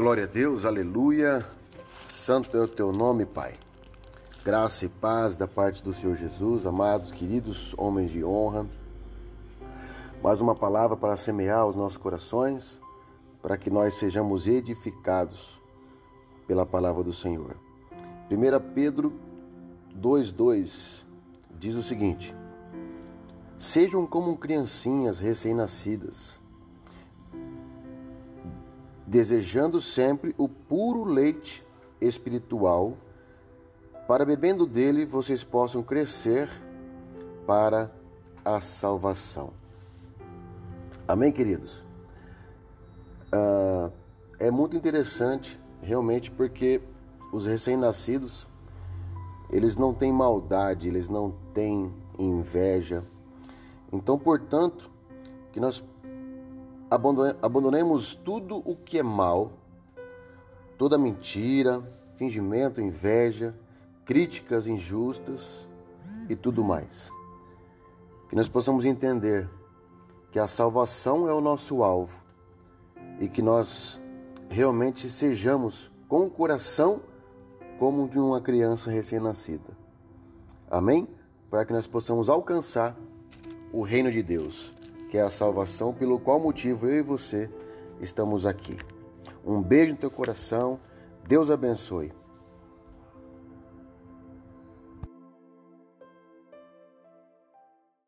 Glória a Deus, aleluia. Santo é o teu nome, Pai. Graça e paz da parte do Senhor Jesus, amados, queridos homens de honra. Mais uma palavra para semear os nossos corações, para que nós sejamos edificados pela palavra do Senhor. 1 Pedro 2,2 diz o seguinte: Sejam como criancinhas recém-nascidas desejando sempre o puro leite espiritual, para bebendo dele vocês possam crescer para a salvação. Amém, queridos? Ah, é muito interessante, realmente, porque os recém-nascidos eles não têm maldade, eles não têm inveja. Então, portanto, que nós abandonemos tudo o que é mal, toda mentira, fingimento, inveja, críticas injustas e tudo mais. Que nós possamos entender que a salvação é o nosso alvo e que nós realmente sejamos com o coração como de uma criança recém-nascida. Amém? Para que nós possamos alcançar o reino de Deus que é a salvação, pelo qual motivo eu e você estamos aqui. Um beijo no teu coração, Deus abençoe.